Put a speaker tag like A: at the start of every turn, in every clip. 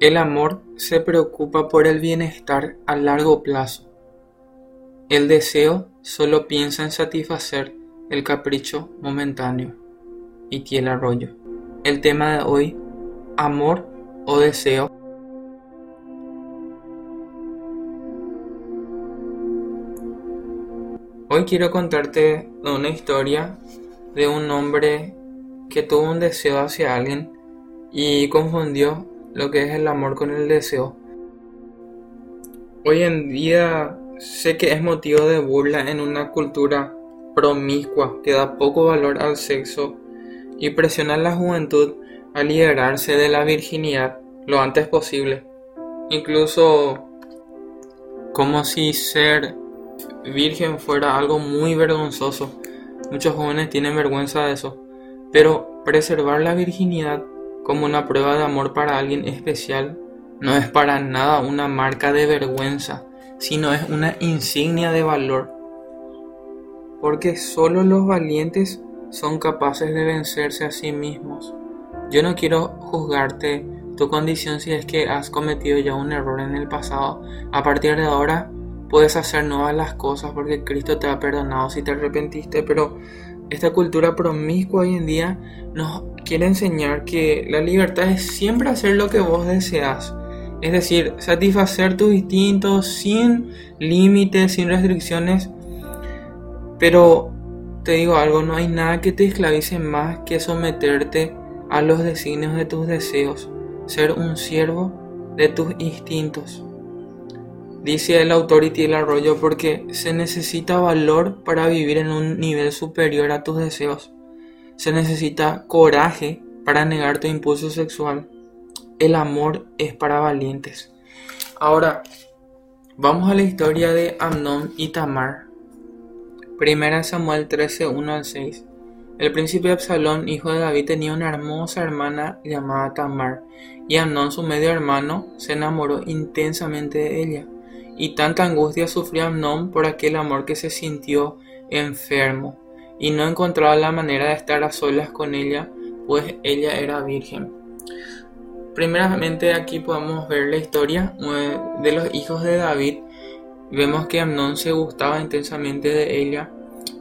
A: El amor se preocupa por el bienestar a largo plazo. El deseo solo piensa en satisfacer el capricho momentáneo. Itiel Arroyo. El tema de hoy, amor o deseo. Hoy quiero contarte una historia de un hombre que tuvo un deseo hacia alguien y confundió lo que es el amor con el deseo. Hoy en día sé que es motivo de burla en una cultura promiscua que da poco valor al sexo y presiona a la juventud a liberarse de la virginidad lo antes posible. Incluso como si ser virgen fuera algo muy vergonzoso. Muchos jóvenes tienen vergüenza de eso. Pero preservar la virginidad como una prueba de amor para alguien especial no es para nada una marca de vergüenza, sino es una insignia de valor. Porque solo los valientes son capaces de vencerse a sí mismos. Yo no quiero juzgarte tu condición si es que has cometido ya un error en el pasado. A partir de ahora puedes hacer nuevas las cosas porque Cristo te ha perdonado si te arrepentiste, pero esta cultura promiscua hoy en día nos quiere enseñar que la libertad es siempre hacer lo que vos deseas. Es decir, satisfacer tus instintos sin límites, sin restricciones. Pero te digo algo, no hay nada que te esclavice más que someterte a los designios de tus deseos, ser un siervo de tus instintos. Dice el autor y el arroyo porque se necesita valor para vivir en un nivel superior a tus deseos. Se necesita coraje para negar tu impulso sexual. El amor es para valientes. Ahora, vamos a la historia de Amnón y Tamar. Primera Samuel 13, 1 al 6. El príncipe Absalón, hijo de David, tenía una hermosa hermana llamada Tamar, y Amnón, su medio hermano, se enamoró intensamente de ella y tanta angustia sufrió Amnón por aquel amor que se sintió enfermo, y no encontraba la manera de estar a solas con ella, pues ella era virgen. Primeramente aquí podemos ver la historia de los hijos de David. Vemos que Amnón se gustaba intensamente de ella,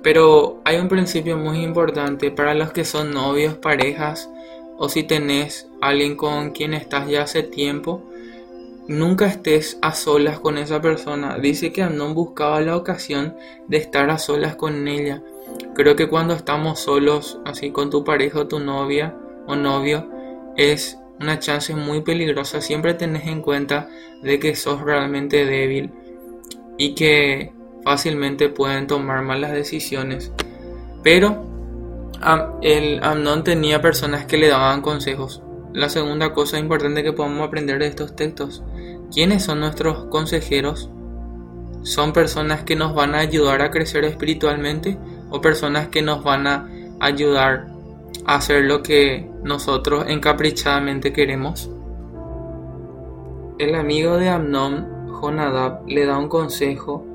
A: pero hay un principio muy importante para los que son novios, parejas, o si tenés alguien con quien estás ya hace tiempo, Nunca estés a solas con esa persona. Dice que Amnón buscaba la ocasión de estar a solas con ella. Creo que cuando estamos solos, así con tu pareja o tu novia o novio, es una chance muy peligrosa. Siempre tenés en cuenta de que sos realmente débil y que fácilmente pueden tomar malas decisiones. Pero el Amnón tenía personas que le daban consejos. La segunda cosa importante que podemos aprender de estos textos ¿Quiénes son nuestros consejeros? ¿Son personas que nos van a ayudar a crecer espiritualmente o personas que nos van a ayudar a hacer lo que nosotros encaprichadamente queremos? El amigo de Amnón, Jonadab, le da un consejo,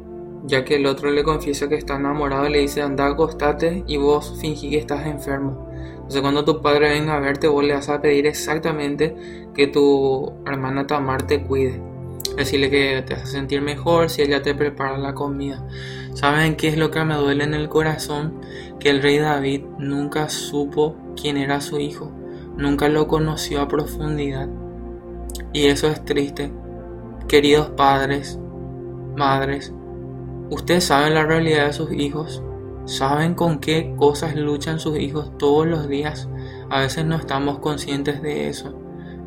A: ya que el otro le confiesa que está enamorado le dice, anda, acostate y vos fingí que estás enfermo. Entonces cuando tu padre venga a verte, vos le vas a pedir exactamente que tu hermana Tamar te cuide. Decirle que te hace sentir mejor si ella te prepara la comida. ¿Saben qué es lo que me duele en el corazón? Que el rey David nunca supo quién era su hijo. Nunca lo conoció a profundidad. Y eso es triste. Queridos padres, madres, ustedes saben la realidad de sus hijos. ¿Saben con qué cosas luchan sus hijos todos los días? A veces no estamos conscientes de eso.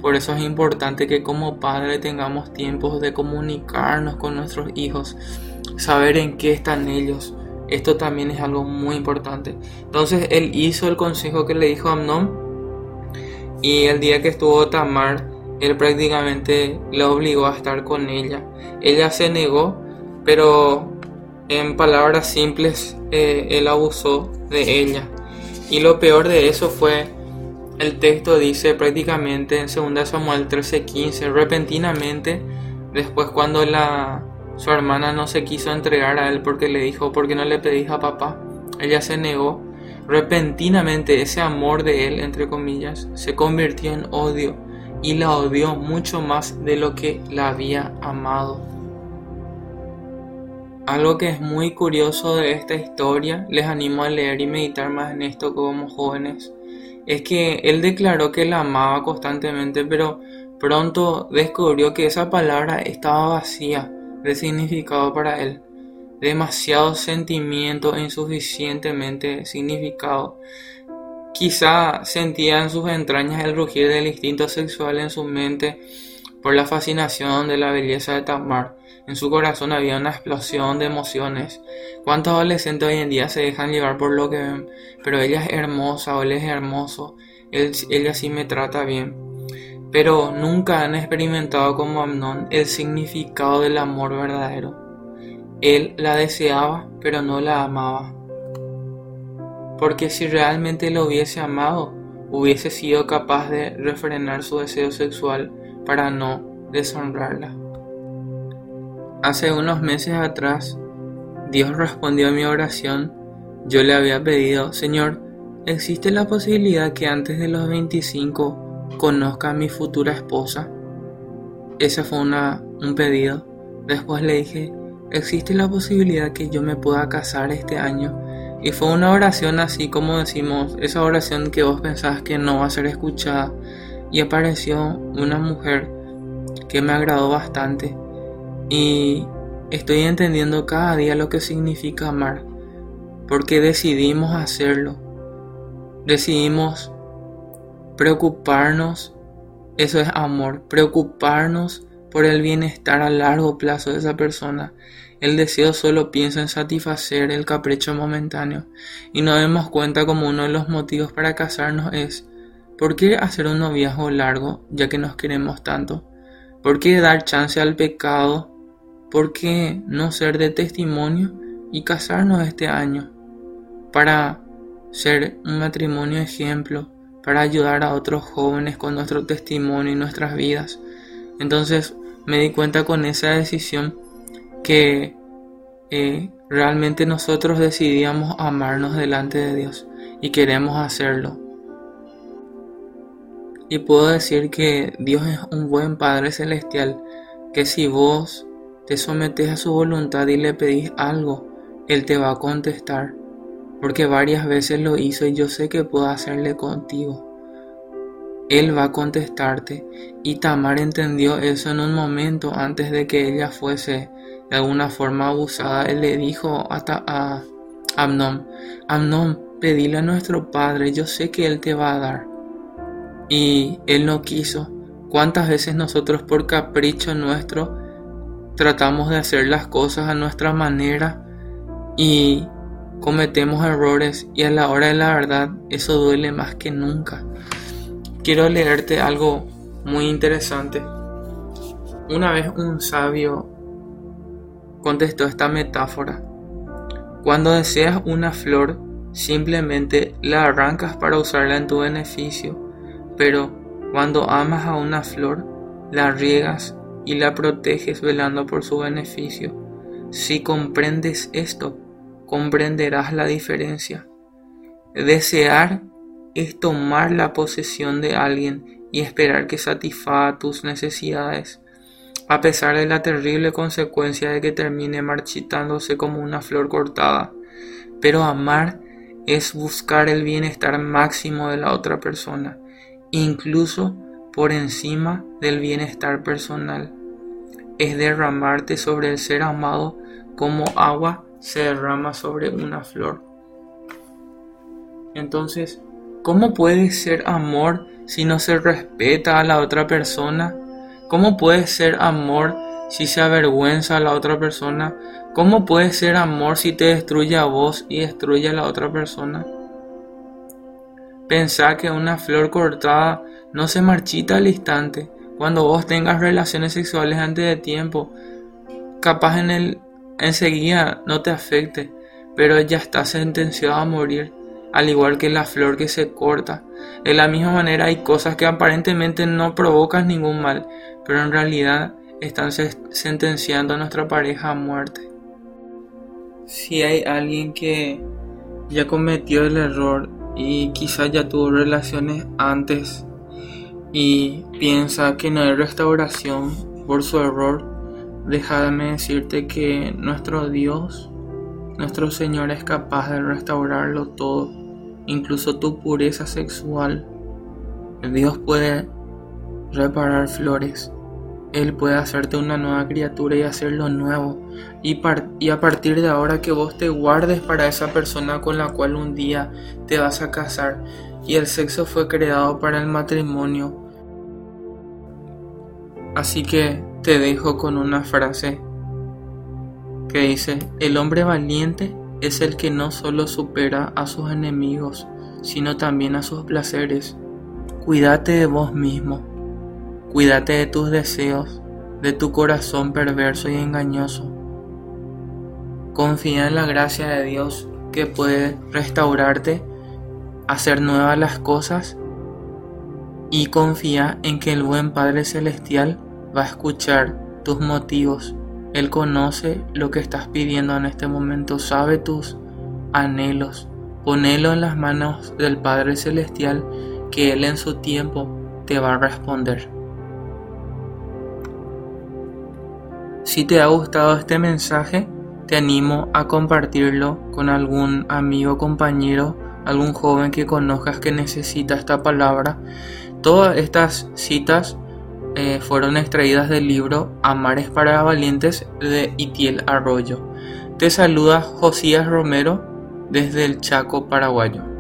A: Por eso es importante que como padre tengamos tiempos de comunicarnos con nuestros hijos, saber en qué están ellos. Esto también es algo muy importante. Entonces él hizo el consejo que le dijo Amnón y el día que estuvo Tamar, él prácticamente le obligó a estar con ella. Ella se negó, pero en palabras simples, eh, él abusó de ella. Y lo peor de eso fue, el texto dice prácticamente en 2 Samuel 13:15, repentinamente, después cuando la, su hermana no se quiso entregar a él porque le dijo, ¿por qué no le pedís a papá? Ella se negó. Repentinamente ese amor de él, entre comillas, se convirtió en odio y la odió mucho más de lo que la había amado. Algo que es muy curioso de esta historia, les animo a leer y meditar más en esto como jóvenes, es que él declaró que la amaba constantemente, pero pronto descubrió que esa palabra estaba vacía de significado para él demasiado sentimiento insuficientemente significado. Quizá sentía en sus entrañas el rugir del instinto sexual en su mente por la fascinación de la belleza de Tamar. En su corazón había una explosión de emociones. ¿Cuántos adolescentes hoy en día se dejan llevar por lo que ven? Pero ella es hermosa o él es hermoso. ella sí me trata bien. Pero nunca han experimentado como Amnón el significado del amor verdadero. Él la deseaba, pero no la amaba. Porque si realmente lo hubiese amado, hubiese sido capaz de refrenar su deseo sexual para no deshonrarla. Hace unos meses atrás, Dios respondió a mi oración. Yo le había pedido, Señor, ¿existe la posibilidad que antes de los 25 conozca a mi futura esposa? Ese fue una, un pedido. Después le dije, existe la posibilidad que yo me pueda casar este año. Y fue una oración así como decimos, esa oración que vos pensás que no va a ser escuchada. Y apareció una mujer que me agradó bastante. Y estoy entendiendo cada día lo que significa amar. Porque decidimos hacerlo. Decidimos preocuparnos. Eso es amor. Preocuparnos por el bienestar a largo plazo de esa persona. El deseo solo piensa en satisfacer el capricho momentáneo y no demos cuenta como uno de los motivos para casarnos es ¿por qué hacer un noviazgo largo ya que nos queremos tanto? ¿Por qué dar chance al pecado? ¿Por qué no ser de testimonio y casarnos este año? Para ser un matrimonio ejemplo, para ayudar a otros jóvenes con nuestro testimonio y nuestras vidas. Entonces, me di cuenta con esa decisión que eh, realmente nosotros decidíamos amarnos delante de Dios y queremos hacerlo. Y puedo decir que Dios es un buen Padre Celestial, que si vos te sometes a su voluntad y le pedís algo, Él te va a contestar, porque varias veces lo hizo y yo sé que puedo hacerle contigo. Él va a contestarte. Y Tamar entendió eso en un momento antes de que ella fuese de alguna forma abusada. Él le dijo hasta a Amnón, Amnón, pedile a nuestro Padre, yo sé que Él te va a dar. Y Él no quiso. ¿Cuántas veces nosotros por capricho nuestro tratamos de hacer las cosas a nuestra manera y cometemos errores y a la hora de la verdad eso duele más que nunca? quiero leerte algo muy interesante. Una vez un sabio contestó esta metáfora. Cuando deseas una flor, simplemente la arrancas para usarla en tu beneficio, pero cuando amas a una flor, la riegas y la proteges velando por su beneficio. Si comprendes esto, comprenderás la diferencia. Desear es tomar la posesión de alguien y esperar que satisfaga tus necesidades, a pesar de la terrible consecuencia de que termine marchitándose como una flor cortada. Pero amar es buscar el bienestar máximo de la otra persona, incluso por encima del bienestar personal. Es derramarte sobre el ser amado como agua se derrama sobre una flor. Entonces, ¿Cómo puede ser amor si no se respeta a la otra persona? ¿Cómo puede ser amor si se avergüenza a la otra persona? ¿Cómo puede ser amor si te destruye a vos y destruye a la otra persona? Pensá que una flor cortada no se marchita al instante. Cuando vos tengas relaciones sexuales antes de tiempo, capaz en el enseguida no te afecte, pero ya está sentenciado a morir al igual que la flor que se corta. De la misma manera hay cosas que aparentemente no provocan ningún mal, pero en realidad están sentenciando a nuestra pareja a muerte. Si hay alguien que ya cometió el error y quizás ya tuvo relaciones antes y piensa que no hay restauración por su error, déjame decirte que nuestro Dios, nuestro Señor es capaz de restaurarlo todo, incluso tu pureza sexual. Dios puede reparar flores. Él puede hacerte una nueva criatura y hacerlo nuevo. Y, a partir de ahora que vos te guardes para esa persona con la cual un día te vas a casar. Y el sexo fue creado para el matrimonio. Así que te dejo con una frase que dice, el hombre valiente es el que no solo supera a sus enemigos, sino también a sus placeres. Cuídate de vos mismo Cuídate de tus deseos, de tu corazón perverso y engañoso. Confía en la gracia de Dios que puede restaurarte, hacer nuevas las cosas y confía en que el buen Padre Celestial va a escuchar tus motivos. Él conoce lo que estás pidiendo en este momento, sabe tus anhelos. Ponelo en las manos del Padre Celestial que Él en su tiempo te va a responder. Si te ha gustado este mensaje, te animo a compartirlo con algún amigo, compañero, algún joven que conozcas que necesita esta palabra. Todas estas citas eh, fueron extraídas del libro Amares para Valientes de Itiel Arroyo. Te saluda Josías Romero desde el Chaco paraguayo.